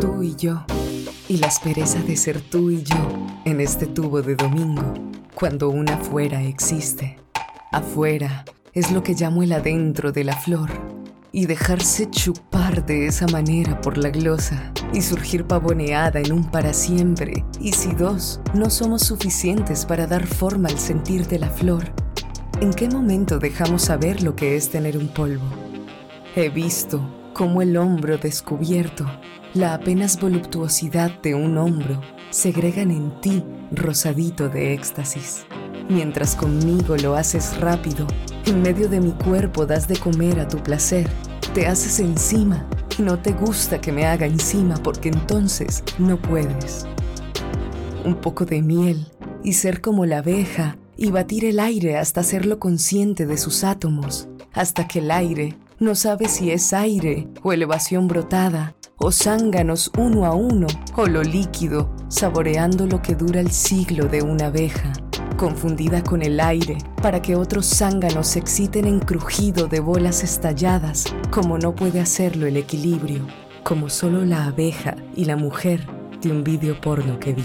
tú y yo, y la aspereza de ser tú y yo en este tubo de domingo, cuando un afuera existe. Afuera es lo que llamo el adentro de la flor, y dejarse chupar de esa manera por la glosa y surgir pavoneada en un para siempre. Y si dos no somos suficientes para dar forma al sentir de la flor, ¿en qué momento dejamos saber lo que es tener un polvo? He visto cómo el hombro descubierto, la apenas voluptuosidad de un hombro, segregan en ti rosadito de éxtasis. Mientras conmigo lo haces rápido, en medio de mi cuerpo das de comer a tu placer, te haces encima y no te gusta que me haga encima porque entonces no puedes. Un poco de miel y ser como la abeja y batir el aire hasta hacerlo consciente de sus átomos, hasta que el aire no sabe si es aire o elevación brotada, o zánganos uno a uno, o lo líquido, saboreando lo que dura el siglo de una abeja, confundida con el aire, para que otros zánganos se exciten en crujido de bolas estalladas, como no puede hacerlo el equilibrio, como solo la abeja y la mujer de un vídeo porno que vi.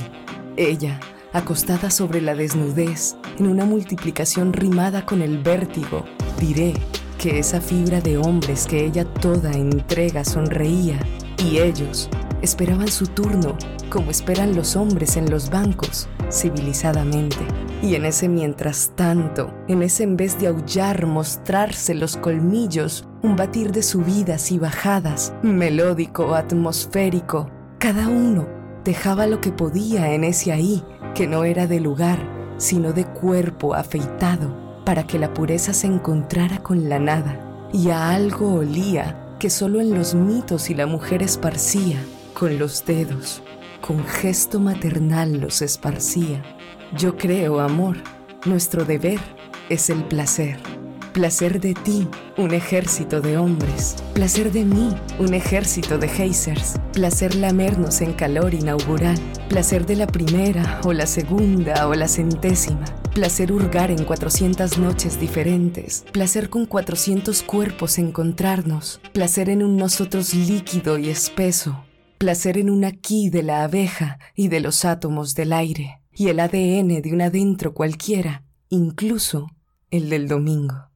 Ella, acostada sobre la desnudez, en una multiplicación rimada con el vértigo, diré que esa fibra de hombres que ella toda entrega sonreía y ellos esperaban su turno como esperan los hombres en los bancos, civilizadamente. Y en ese mientras tanto, en ese en vez de aullar, mostrarse los colmillos, un batir de subidas y bajadas, melódico, atmosférico, cada uno dejaba lo que podía en ese ahí, que no era de lugar, sino de cuerpo afeitado para que la pureza se encontrara con la nada, y a algo olía que solo en los mitos y la mujer esparcía, con los dedos, con gesto maternal los esparcía. Yo creo, amor, nuestro deber es el placer. Placer de ti, un ejército de hombres. Placer de mí, un ejército de geysers. Placer lamernos en calor inaugural. Placer de la primera o la segunda o la centésima. Placer hurgar en 400 noches diferentes. Placer con 400 cuerpos encontrarnos. Placer en un nosotros líquido y espeso. Placer en un aquí de la abeja y de los átomos del aire. Y el ADN de un adentro cualquiera, incluso el del domingo.